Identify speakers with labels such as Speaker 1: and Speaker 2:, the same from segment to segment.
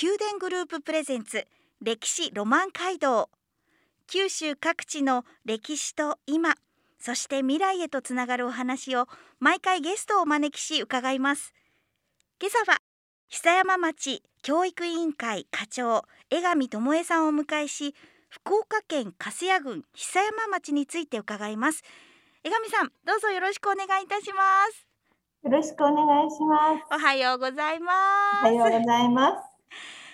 Speaker 1: 宮殿グループプレゼンツ歴史ロマン街道。九州各地の歴史と今そして未来へとつながるお話を毎回ゲストをお招きし伺います。今朝は久山町教育委員会課長江上智恵さんをお迎えし福岡県粕谷郡久山町について伺います。江上さんどうぞよろしくお願いいたします。
Speaker 2: よろしくお願いします。
Speaker 1: おはようございま
Speaker 2: す。おはようございます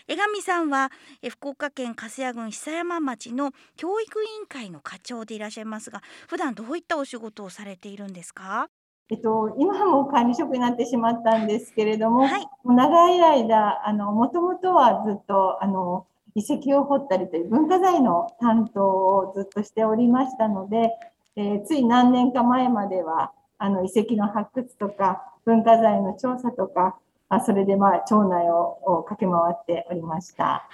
Speaker 1: 江上さんは福岡県粕谷郡久山町の教育委員会の課長でいらっしゃいますが普段どういったお仕事をされているんですか？
Speaker 2: えっと、今はもう管理職になってしまったんですけれども、はい、長い間あのもともとはずっとあの遺跡を掘ったりという文化財の担当をずっとしておりましたので、えー、つい何年か前まではあの遺跡の発掘とか文化財の調査とかあそれでまあ町内を駆け回っておりました。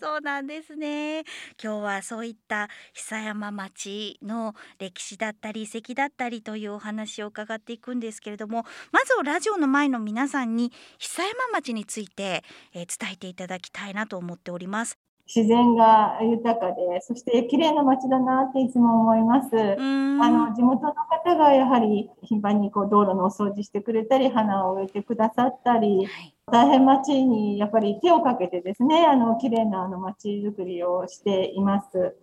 Speaker 1: そうなんですね今日はそういった久山町の歴史だったり遺跡だったりというお話を伺っていくんですけれどもまずはラジオの前の皆さんに久山町について、えー、伝えていただきたいなと思っております
Speaker 2: 自然が豊かで、そして綺麗な街だなっていつも思います。あの地元の方がやはり頻繁にこう道路のお掃除してくれたり、花を植えてくださったり、はい、大変街にやっぱり手をかけてですね、あの綺麗なあの街づくりをしています。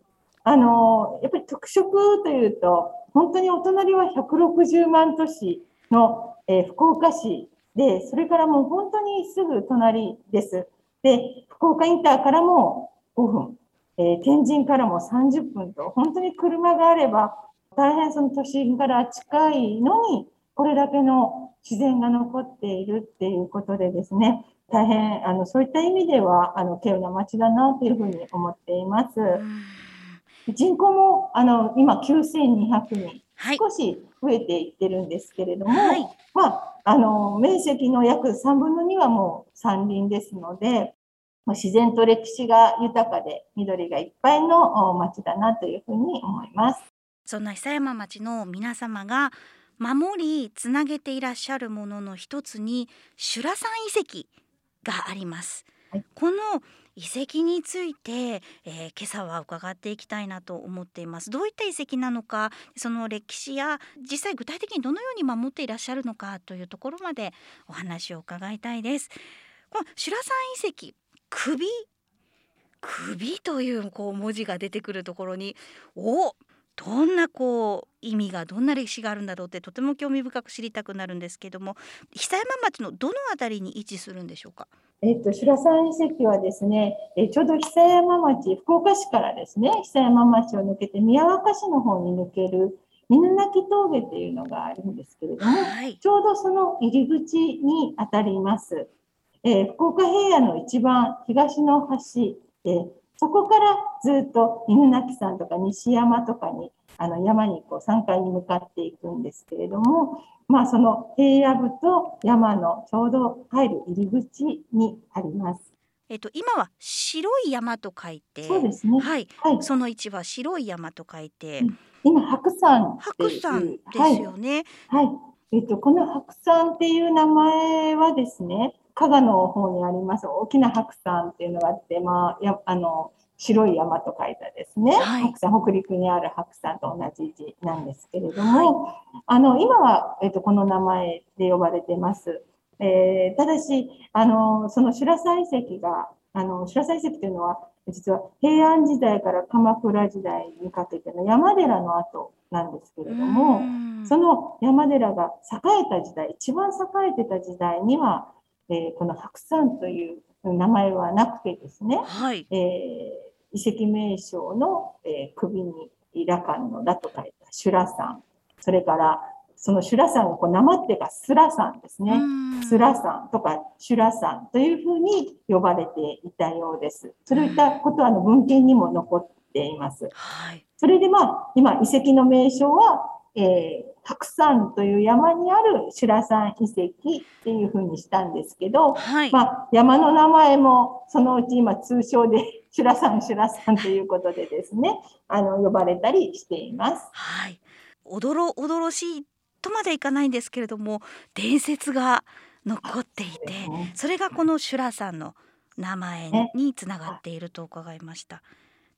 Speaker 2: あのやっぱり特色というと、本当にお隣は160万都市の、えー、福岡市で、それからもう本当にすぐ隣です。で、福岡インターからも5分、えー、天神からも30分と、本当に車があれば、大変その都心から近いのに、これだけの自然が残っているっていうことでですね、大変、あの、そういった意味では、あの、稀有な街だなというふうに思っています。人口も、あの、今9200人、はい、少し増えていってるんですけれども、はい、まあ、あの、面積の約3分の2はもう山林ですので、自然と歴史が豊かで緑がいっぱいの町だなというふうに思います。
Speaker 1: そんな久山町の皆様が守りつなげていらっしゃるものの一つに修羅山遺跡があります。はい、この遺跡について、えー、今朝は伺っていきたいなと思っていますどういった遺跡なのかその歴史や実際具体的にどのように守っていらっしゃるのかというところまでお話を伺いたいですこの修羅山遺跡首？首というこう文字が出てくるところにおどんなこう意味がどんな歴史があるんだろうってとても興味深く知りたくなるんですけども久山町のどの辺りに位置するんでしょうか？
Speaker 2: えっと、白山遺跡はですね、えちょうど久山町、福岡市からですね、久山町を抜けて宮若市の方に抜ける犬鳴峠っていうのがあるんですけれども、はい、ちょうどその入り口にあたります。えー、福岡平野の一番東の端で、そこからずっと犬鳴山とか西山とかに、あの山にこう山階に向かっていくんですけれども、まあ、その平野部と山のちょうど入る入り口にあります。
Speaker 1: えっと、今は白い山と書いて、
Speaker 2: そうですね。
Speaker 1: はい、はい、その位置は白い山と書いて。うん、
Speaker 2: 今白山
Speaker 1: 白山ですよね。
Speaker 2: はい。はい、えっと、この白山っていう名前はですね。加賀の方にあります大きな白山っていうのがあって、まあ、やあの白い山と書いたですね、はい、白山北陸にある白山と同じ字なんですけれども、はい、あの今は、えっと、この名前で呼ばれてます。えー、ただしあのその修羅山遺跡があの修羅山遺跡というのは実は平安時代から鎌倉時代にかけての山寺の跡なんですけれどもその山寺が栄えた時代一番栄えてた時代には、えー、この白山という名前はなくてですね、はい、えー遺跡名称の、えー、首に羅漢の羅と書いた修羅山、それからその修羅山をこうなまってがスラ山ですね。スラさんとかシュラさんというふうに呼ばれていたようです。そういったことはあの文献にも残っています。はい、それでまあ、今遺跡の名称は、えー、たくさんという山にあるシュラさん遺跡っていうふうにしたんですけど、はい、まあ、山の名前もそのうち今通称でシュラさん、シュラさんということでですね、あの、呼ばれたりしています。
Speaker 1: はい。おどろ、おどろしいとまでいかないんですけれども、伝説が残っていて、それがこのシュラさんの名前につながっていると伺いました。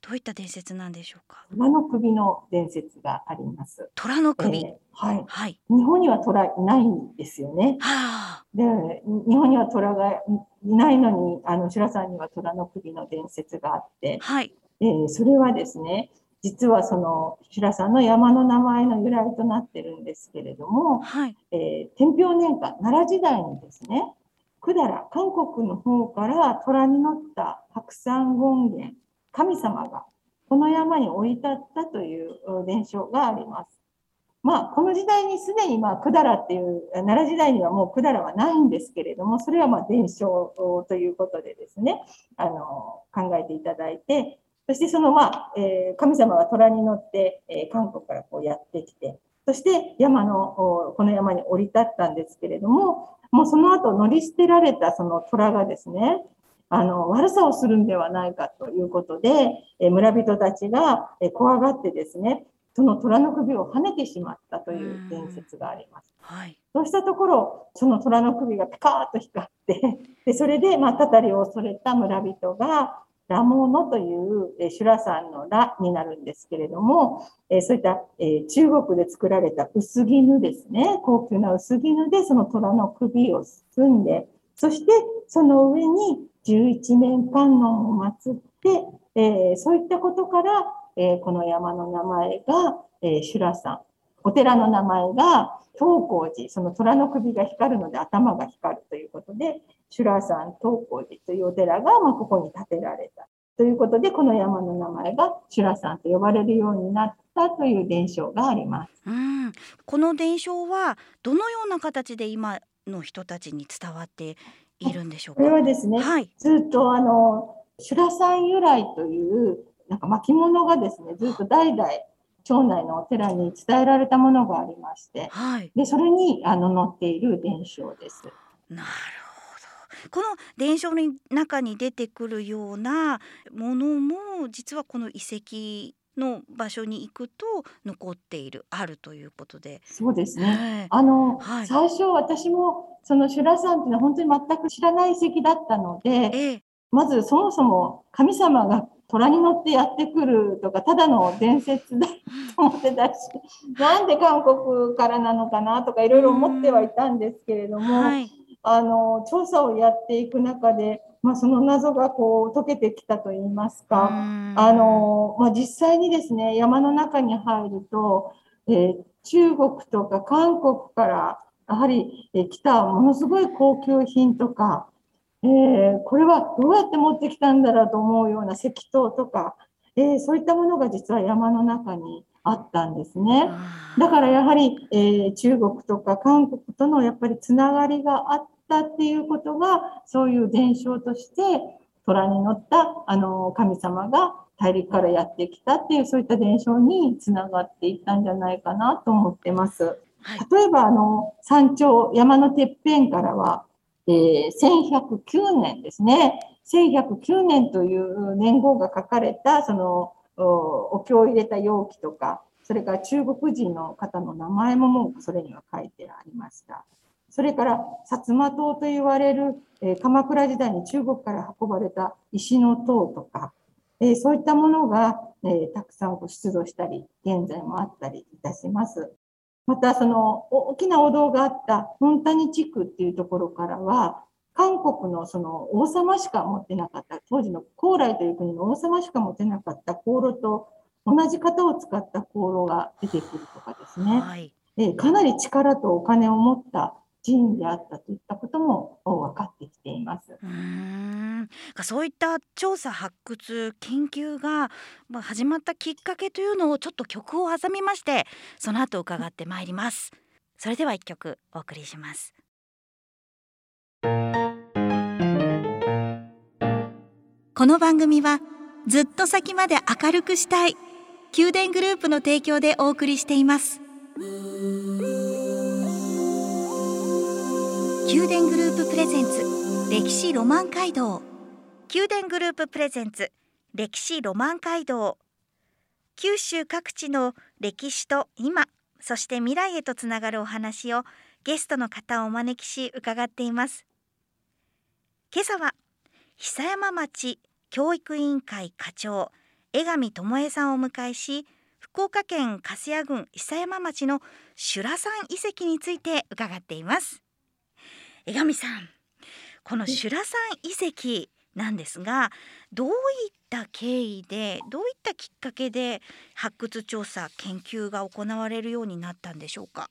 Speaker 1: どういった伝説なんでしょうか？
Speaker 2: 虎の首の伝説があります。
Speaker 1: 虎の首、えー、
Speaker 2: はい、はい。日本には虎いないんですよね。はあ、で、日本には虎がいないのに、あの白さんには虎の首の伝説があって、はい。えー、それはですね、実はその白さんの山の名前の由来となってるんですけれども、はい。えー、天平年間奈良時代にですね、百済韓国の方から虎に乗った白山権現神様がこの山に降り立ったという伝承があります。まあ、この時代にすでに、まあ、百済っていう、奈良時代にはもう百済はないんですけれども、それはまあ伝承ということでですね、あの、考えていただいて、そしてその、まあ、えー、神様が虎に乗って、えー、韓国からこうやってきて、そして山の、この山に降り立ったんですけれども、もうその後乗り捨てられたその虎がですね、あの、悪さをするんではないかということで、え村人たちが、え怖がってですね、その虎の首を跳ねてしまったという伝説があります。はい、そうしたところ、その虎の首がピカーッと光って で、それで、まあ、たたりを恐れた村人が、ラモーノという、え修羅山のラになるんですけれども、えそういった、え中国で作られた薄絹ですね、高級な薄絹でその虎の首を包んで、そしてその上に11面観音を祀って、えー、そういったことから、えー、この山の名前が、えー、修羅山。お寺の名前が東光寺。その虎の首が光るので頭が光るということで、修羅山東光寺というお寺が、まあ、ここに建てられた。ということで、この山の名前が修羅山と呼ばれるようになったという伝承があります。
Speaker 1: うん、この伝承はどのような形で今の人たちに伝わっているんでしょうか？
Speaker 2: これはですね、はい、ずっとあの修羅さん由来というなんか巻物がですね、ずっと代々町内のお寺に伝えられたものがありまして、はい、でそれにあの載っている伝承です。
Speaker 1: なるほど。この伝承の中に出てくるようなものも実はこの遺跡の場所に行くと残っているあるということで。
Speaker 2: そうですね。あの、はい、最初私もその修羅山っていうのは本当に全く知らない遺跡だったので、ええ、まずそもそも神様が虎に乗ってやってくるとかただの伝説だと思ってたし、なんで韓国からなのかなとかいろいろ思ってはいたんですけれども、はい、あの調査をやっていく中でまあ、その謎がこう解けてきたといいますか、あの、まあ、実際にですね、山の中に入ると、えー、中国とか韓国からやはり、えー、来たものすごい高級品とか、えー、これはどうやって持ってきたんだろうと思うような石灯とか、えー、そういったものが実は山の中にあったんですね。だからやはり、えー、中国とか韓国とのやっぱりつながりがあっったっていうことが、そういう伝承として、虎に乗ったあの神様が大陸からやってきたっていう、そういった伝承につながっていったんじゃないかなと思ってます。例えば、あの、山頂、山のてっぺんからは、えー、1109年ですね。1109年という年号が書かれた、その、お経を入れた容器とか、それから中国人の方の名前ももうそれには書いてありました。それから薩摩島と言われる、えー、鎌倉時代に中国から運ばれた石の塔とか、えー、そういったものが、えー、たくさん出土したり、現在もあったりいたします。また、その大きなお堂があったモンタニ地区っていうところからは、韓国のその王様しか持ってなかった、当時の高麗という国の王様しか持ってなかった香炉と同じ型を使った香炉が出てくるとかですね、はい、えかなり力とお金を持った寺院であったといったことも分かってきています。
Speaker 1: うん。そういった調査発掘研究が始まったきっかけというのをちょっと曲を挟みましてその後伺ってまいります。それでは一曲お送りします。この番組はずっと先まで明るくしたい宮殿グループの提供でお送りしています。宮殿グループプレゼンツ歴史ロマン街道。宮殿グループプレゼンツ歴史ロマン街道。九州各地の歴史と今そして未来へとつながるお話をゲストの方をお招きし伺っています。今朝は久山町教育委員会課長江上智恵さんをお迎えし福岡県粕谷郡久山町の修羅山遺跡について伺っています。江上さんこの修羅山遺跡なんですがどういった経緯でどういったきっかけで発掘調査研究が行われるようになったんでしょうか？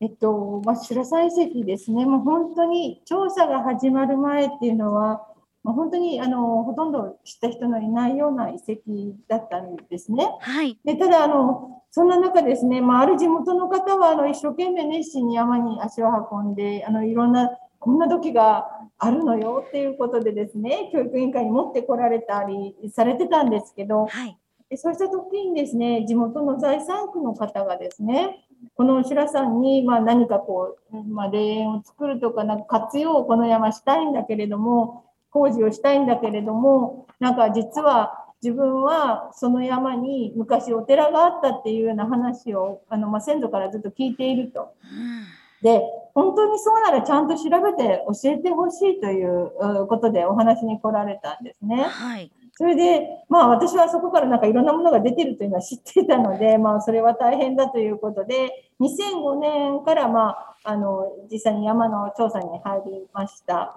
Speaker 2: えっと、まあ、白山遺跡ですね、もう本当に調査が始まる前っていうのは、まあ、本当にあのほとんど知った人のいないような遺跡だったんですね。
Speaker 1: はい、
Speaker 2: でただあの、そんな中ですね、まあ、ある地元の方はあの一生懸命熱心に山に足を運んで、あのいろんなこんな時があるのよっていうことでですね、教育委員会に持ってこられたりされてたんですけど、
Speaker 1: はい、
Speaker 2: でそうした時にですね、地元の財産区の方がですね、この白さんに、まあ、何かこう、まあ、霊園を作るとか、なんか活用をこの山したいんだけれども、工事をしたいんだけれども、なんか実は自分はその山に昔お寺があったっていうような話をあの、まあ、先祖からずっと聞いていると。で、本当にそうならちゃんと調べて教えてほしいということでお話に来られたんですね。
Speaker 1: はい。
Speaker 2: それで、まあ私はそこからなんかいろんなものが出てるというのは知っていたので、まあそれは大変だということで、2005年からまあ、あの、実際に山の調査に入りました。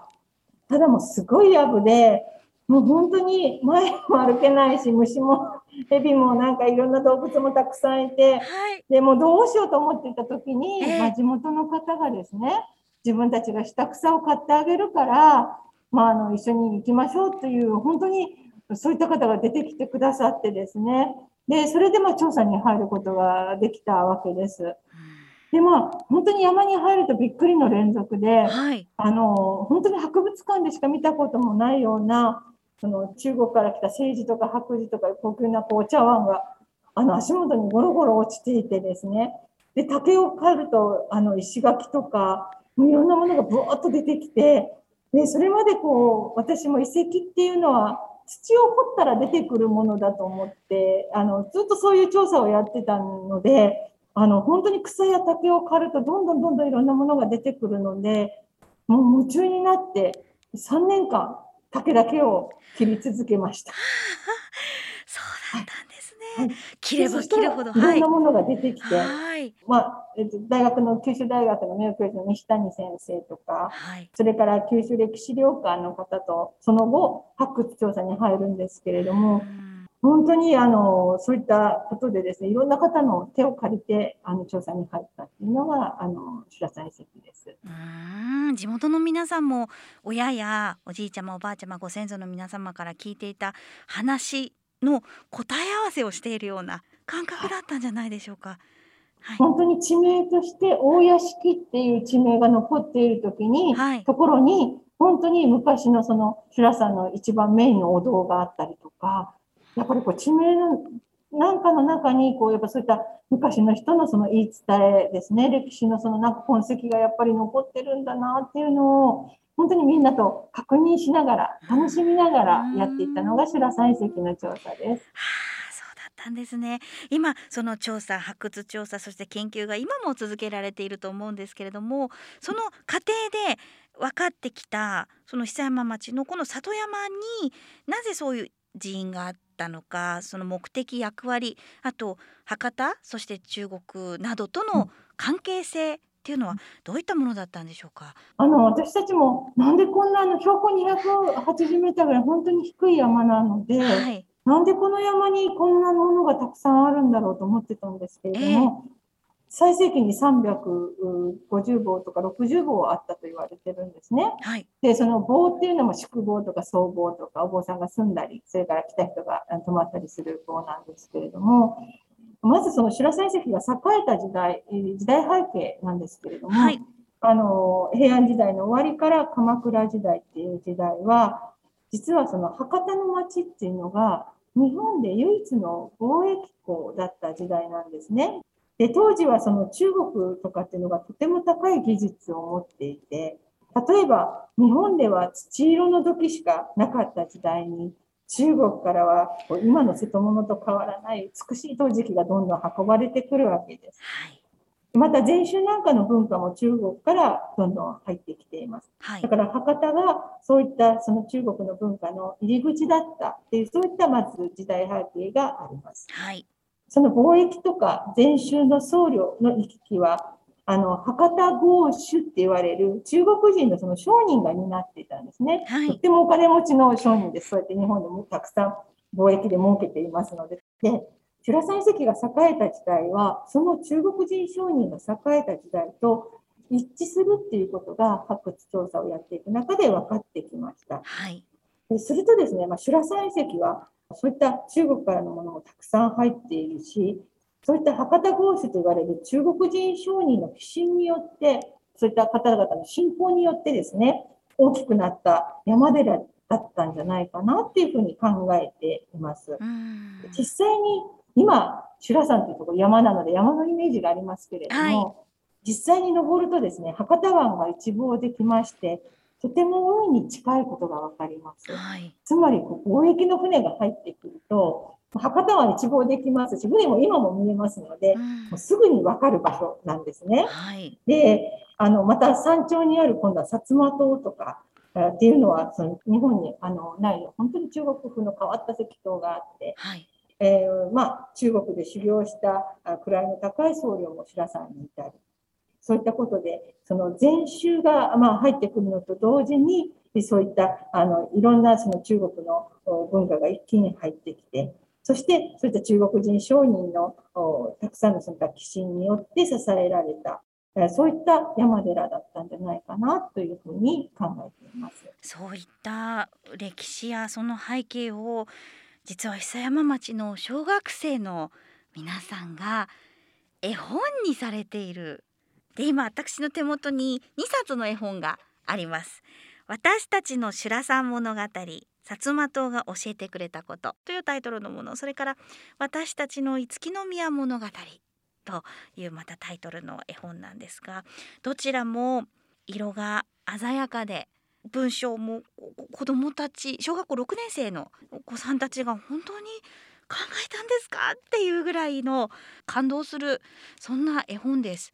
Speaker 2: ただもうすごいやぶで、もう本当に前も歩けないし、虫も、蛇もなんかいろんな動物もたくさんいて、
Speaker 1: はい、
Speaker 2: でもどうしようと思っていた時に、えー、まあ、地元の方がですね、自分たちが下草を買ってあげるから、まあ、あの一緒に行きましょうという、本当にそういった方が出てきてくださってですね、で、それでまあ調査に入ることができたわけです。でも、本当に山に入るとびっくりの連続で、
Speaker 1: はい、
Speaker 2: あの、本当に博物館でしか見たこともないような、その中国から来た政治とか白磁とか高級なこうお茶碗が、あの足元にゴロゴロ落ちていてですね、で、竹を刈ると、あの石垣とか、もういろんなものがぶわっと出てきて、で、それまでこう、私も遺跡っていうのは、土を掘ったら出てくるものだと思って、あの、ずっとそういう調査をやってたので、あの、本当に草や竹を刈ると、どんどんどんどんいろんなものが出てくるので、もう夢中になって、3年間、竹だけを切り続けました。
Speaker 1: そうだったんですね。はい、切れば切るほど、
Speaker 2: いろんなものが出てきて、
Speaker 1: はい、
Speaker 2: まあ、えっと、大学の九州大学の名誉教授の西谷先生とか、
Speaker 1: はい、
Speaker 2: それから九州歴史料館の方と、その後、発掘調査に入るんですけれども、本当にあのそういったことでですね、いろんな方の手を借りてあの調査に入ったっていうのがあの白沢遺跡です。
Speaker 1: うん地元の皆さんも親やおじいちゃまおばあちゃまご先祖の皆様から聞いていた話の答え合わせをしているような感覚だったんじゃないでしょうか。
Speaker 2: はい、本当に地名として大屋敷っていう地名が残っている時に、はい、ところに本当に昔のその白さんの一番メインのお堂があったりとかやっぱりこう地名のなんかの中にこうやっぱそういった昔の人のその言い伝えですね歴史のそのなんか痕跡がやっぱり残ってるんだなっていうのを本当にみんなと確認しながら楽しみながらやっていったのが修羅山遺跡の調査です。
Speaker 1: たんですね今その調査発掘調査そして研究が今も続けられていると思うんですけれどもその過程で分かってきたその久山町のこの里山になぜそういう寺院があったのかその目的役割あと博多そして中国などとの関係性っていうのはどういったものだったんでしょうか？
Speaker 2: あの私たちもなんでこんなの標高280メートルぐらい本当に低い山なので、はい、なんでこの山にこんなものがたくさんあるんだろうと思ってたんですけれども、えー最盛期に350棒とか60棒あったと言われてるんですね。
Speaker 1: はい、
Speaker 2: で、その棒っていうのも宿坊とか僧坊とかお坊さんが住んだり、それから来た人が泊まったりする棒なんですけれども、まずその白山遺跡が栄えた時代、時代背景なんですけれども、はい、あの、平安時代の終わりから鎌倉時代っていう時代は、実はその博多の町っていうのが日本で唯一の貿易港だった時代なんですね。で、当時はその中国とかっていうのがとても高い技術を持っていて、例えば日本では土色の土器しかなかった時代に、中国からは今の瀬戸物と変わらない美しい陶磁器がどんどん運ばれてくるわけです。はいまた禅宗なんかの文化も中国からどんどん入ってきています。はい、だから博多がそういったその中国の文化の入り口だったっていうそういったまず時代背景があります。はい、その貿易とか禅宗の僧侶の行き来はあの博多豪主って言われる中国人のその商人が担っていたんですね。はい、とってもお金持ちの商人です。そうやって日本でもたくさん貿易で儲けていますので。で修羅山遺跡が栄えた時代は、その中国人商人が栄えた時代と一致するっていうことが発掘調査をやっていく中で分かってきました。はい、でするとですね、まあ、修羅山遺跡はそういった中国からのものもたくさん入っているし、そういった博多豪主と言われる中国人商人の寄進によって、そういった方々の信仰によってですね、大きくなった山寺だったんじゃないかなっていうふうに考えています。実際に今、修羅山というところ山なので山のイメージがありますけれども、はい、実際に登るとですね、博多湾が一望できまして、とても海に近いことがわかります。はい、つまり貿易の船が入ってくると、博多湾一望できますし、船も今も見えますので、うん、もうすぐにわかる場所なんですね。はい、で、あの、また山頂にある今度は薩摩島とか、っていうのは、その日本にあのない、本当に中国風の変わった石塔があって、はい、えー、まあ、中国で修行した位の高い僧侶も白山にいたり、そういったことで、その禅宗が、まあ、入ってくるのと同時に、そういったあのいろんなその中国の文化が一気に入ってきて、そしてそういった中国人商人のたくさんのその寄進によって支えられた、そういった山寺だったんじゃないかなというふうに考えています。
Speaker 1: そういった歴史やその背景を実は久山町の小学生の皆さんが絵本にされているで今私の手元に2冊の絵本があります。私たちの修羅山物語薩摩島が教えてくれたことというタイトルのもの。それから私たちの五木宮物語というまたタイトルの絵本なんですがどちらも色が鮮やかで文章も子どもたち小学校6年生のお子さんたちが本当に考えたんですか？っていうぐらいの感動するそんな絵本です。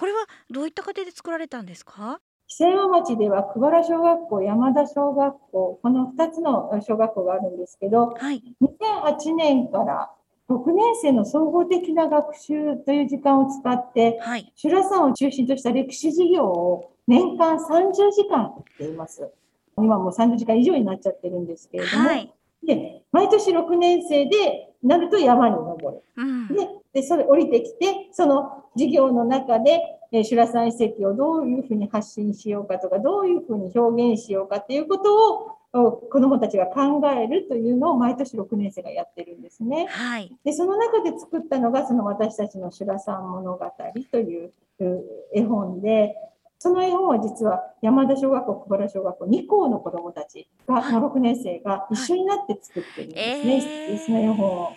Speaker 1: これはどういった過程で作られたんですか？
Speaker 2: 木山町では久原小学校、山田小学校、この2つの小学校があるんですけど、はい、2008年から6年生の総合的な学習という時間を使って、はい、修羅山を中心とした歴史授業を年間30時間っています。今もう30時間以上になっちゃってるんですけれども、はい、で毎年6年生でなると山に登る。うん、でで、それ降りてきて、その授業の中で、えー、修羅山遺跡をどういうふうに発信しようかとか、どういうふうに表現しようかっていうことを子どもたちが考えるというのを毎年6年生がやってるんですね。はい、でその中で作ったのがその私たちの修羅山物語という絵本でその絵本は実は山田小学校、小原小学校2校の子どもたちが、はい、6年生が一緒になって作ってるんですね、えー、その絵本。を。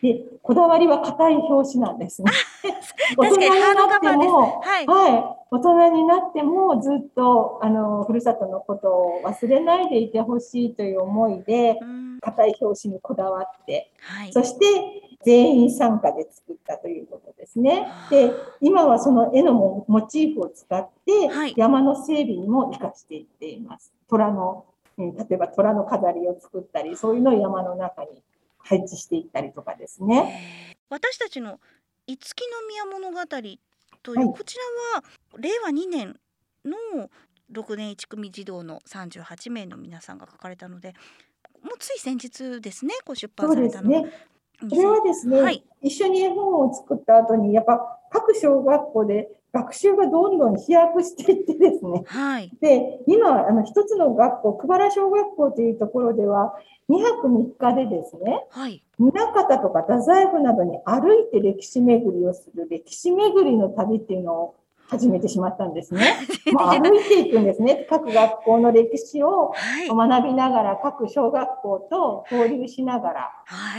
Speaker 2: で、こだわりは硬い表紙なんですね。大人になっても、はい、はい、大人になってもずっと、あの、ふるさとのことを忘れないでいてほしいという思いで、硬い表紙にこだわって、はい、そして全員参加で作ったということですね。で、今はその絵のモチーフを使って、山の整備にも生かしていっています。虎の、例えば虎の飾りを作ったり、そういうのを山の中に配置していったりとかですね。
Speaker 1: 私たちの五木宮物語という、はい、こちらは令和2年の6年1組児童の38名の皆さんが書かれたのでもうつい先日ですねご出版されたの。ね、
Speaker 2: これはですね、はい、一緒に絵本を作った後に、やっぱ各小学校で学習がどんどん飛躍していってですね。はい、で、今、あの、一つの学校、久原小学校というところでは、2泊3日でですね、はい、宗方とか太宰府などに歩いて歴史巡りをする歴史巡りの旅っていうのを始めてしまったんですね。もう歩いていくんですね。各学校の歴史を学びながら、各小学校と交流しながら、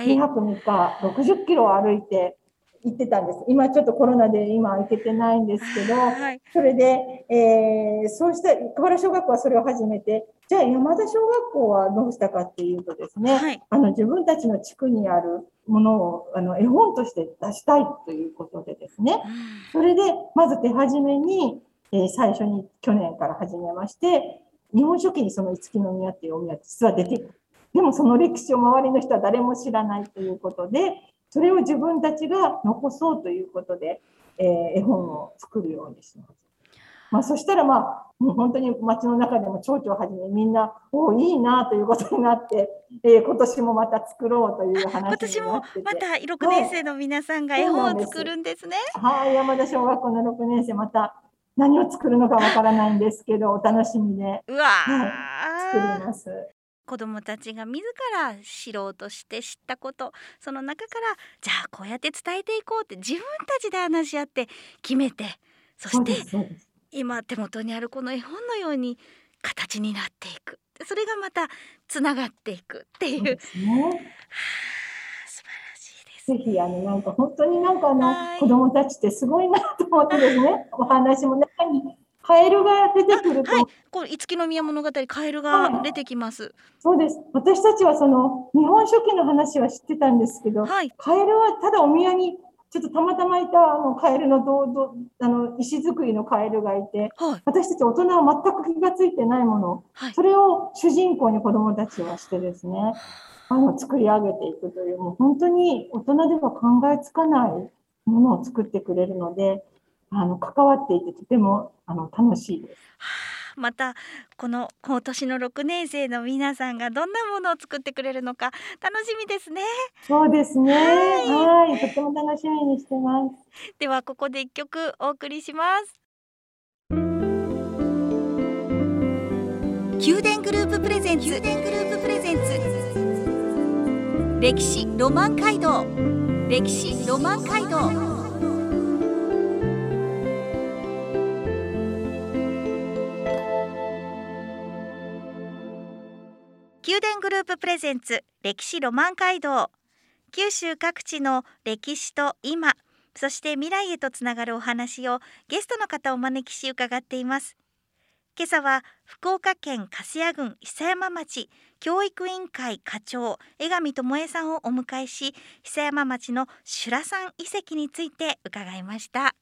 Speaker 2: 2泊3日60キロ歩いて行ってたんです。今ちょっとコロナで今行けてないんですけど、はい、それで、えー、そうした桑原小学校はそれを始めて、じゃあ山田小学校はどうしたかっていうとですね、はい、あの自分たちの地区にあるものをあの絵本として出したいということでですね、それでまず手始めに、えー、最初に去年から始めまして、日本書紀にその五木の宮っていうお宮実は出てくる。でもその歴史を周りの人は誰も知らないということで、それを自分たちが残そうということで、えー、絵本を作るようにします。まあ、そしたら、まあ、もう本当に街の中でも町長はじめみんな、おいいなということになって、えー、今年もまた作ろうという話になってて。今年
Speaker 1: もまた6年生の皆さんが絵本を作るんですね。
Speaker 2: はい、山田小学校の6年生、また何を作るのかわからないんですけど、お楽しみで、
Speaker 1: うわ、
Speaker 2: はい、作ります。
Speaker 1: 子どもたちが自ら知ろうとして知ったこと。その中からじゃあこうやって伝えていこうって自分たちで話し合って決めてそして今手元にあるこの絵本のように形になっていく。それがまたつながっていくっていう。うすね。
Speaker 2: ぜひあのなんか本当になんかあの、子供たちってすごいなと思ってですね、お話も中にカエルが出てくると。はい、
Speaker 1: こう五木の宮物語、カエルが出てきます、はい、
Speaker 2: そうです。私たちはその日本書紀の話は知ってたんですけど、はい、カエルはただお宮にちょっとたまたまいたあのカエルのどどあの石造りのカエルがいて、はい、私たち大人は全く気がついてないもの、はい、それを主人公に子どもたちはしてですね、あ。の作り上げていくという、もう本当に大人では考えつかないものを作ってくれるので、あの関わっていてとてもあの楽しいです。
Speaker 1: またこの今年の6年生の皆さんがどんなものを作ってくれるのか楽しみですね。
Speaker 2: そうですね。はい、とても楽しみにしてます。
Speaker 1: ではここで一曲お送りします。宮殿グループプレゼンツ宮殿グループプレゼンツ歴史ロマン街道歴史ロマン街道宮殿グループプレゼンツ歴史ロマン街道。九州各地の歴史と今そして未来へとつながるお話をゲストの方をお招きし伺っています。今朝は福岡県粕谷郡久山町教育委員会課長江上智恵さんをお迎えし久山町の修羅山遺跡について伺いました。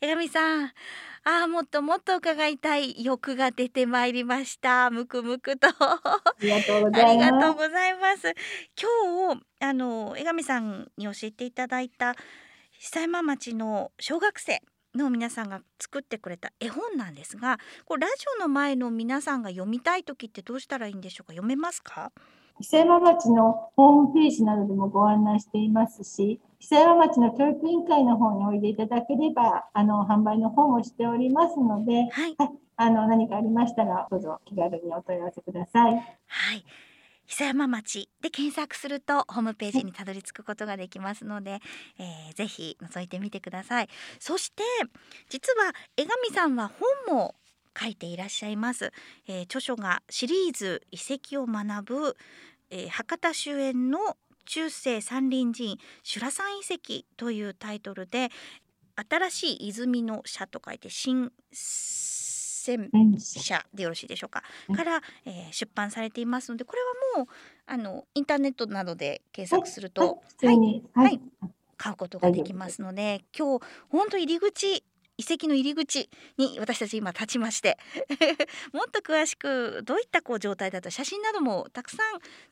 Speaker 1: 江上さんああもっともっと伺いたい欲が出てまいりました。むくむくと。あ
Speaker 2: りがとうご
Speaker 1: ざいます。今日あの江上さんに教えていただいた久山町の小学生の皆さんが作ってくれた絵本なんですがこれラジオの前の皆さんが読みたい時ってどうしたらいいんでしょうか？読めますか？
Speaker 2: 久山町のホームページなどでもご案内していますし、久山町の教育委員会の方においでいただければ、あの販売の方もしておりますので、はい、あの何かありましたらどうぞ気軽にお問い合わせください。
Speaker 1: はい。久山町で検索するとホームページにたどり着くことができますので、えー、ぜひ覗いてみてください。そして実は江上さんは本も書いていらっしゃいます。えー、著書がシリーズ遺跡を学ぶえー、博多周辺の中世山林寺院修羅山遺跡というタイトルで新しい泉の社と書いて新戦社でよろしいでしょうか、から、えー、出版されていますのでこれはもうあのインターネットなどで検索すると、
Speaker 2: はい、はい、はい、
Speaker 1: 買うことができますので今日本当入り口遺跡の入り口に私たち今立ちまして もっと詳しくどういったこう状態だと写真などもたくさ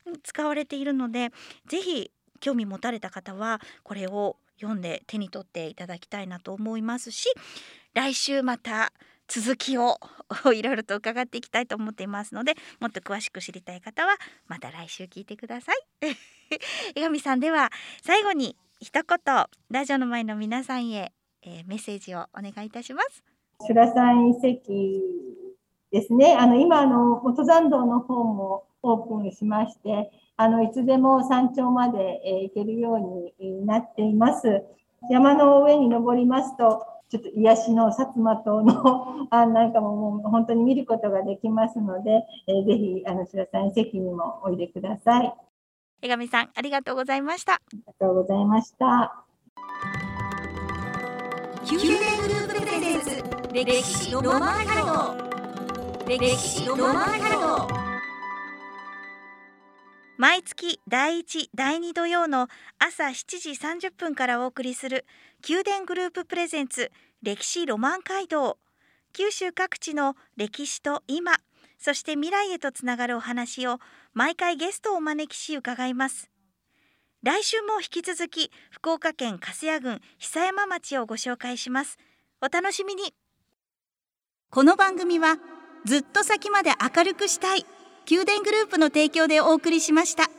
Speaker 1: ん使われているのでぜひ興味持たれた方はこれを読んで手に取っていただきたいなと思いますし来週また続きを いろいろと伺っていきたいと思っていますのでもっと詳しく知りたい方はまた来週聞いてください。江上さんでは最後に一言ラジオの前の皆さんへえー、メッセージをお願いいたします。
Speaker 2: 修羅山遺跡ですね。あの今あの登山道の方もオープンしまして、あのいつでも山頂まで、えー、行けるようになっています。山の上に登りますと、ちょっと癒しの薩摩島の あなんかももう本当に見ることができますので、えー、ぜひあの白さん遺跡にもおいでください。
Speaker 1: 江上さんありがとうございました。あ
Speaker 2: りがとうございました。
Speaker 1: 宮殿グループプレゼンツ歴史ロマンハルト歴史ロマンハルト毎月第1第2土曜の朝7時30分からお送りする宮殿グループプレゼンツ歴史ロマン街道。九州各地の歴史と今そして未来へとつながるお話を毎回ゲストをお招きし伺います。来週も引き続き福岡県粕屋郡久山町をご紹介します。お楽しみに。この番組はずっと先まで明るくしたい宮殿グループの提供でお送りしました。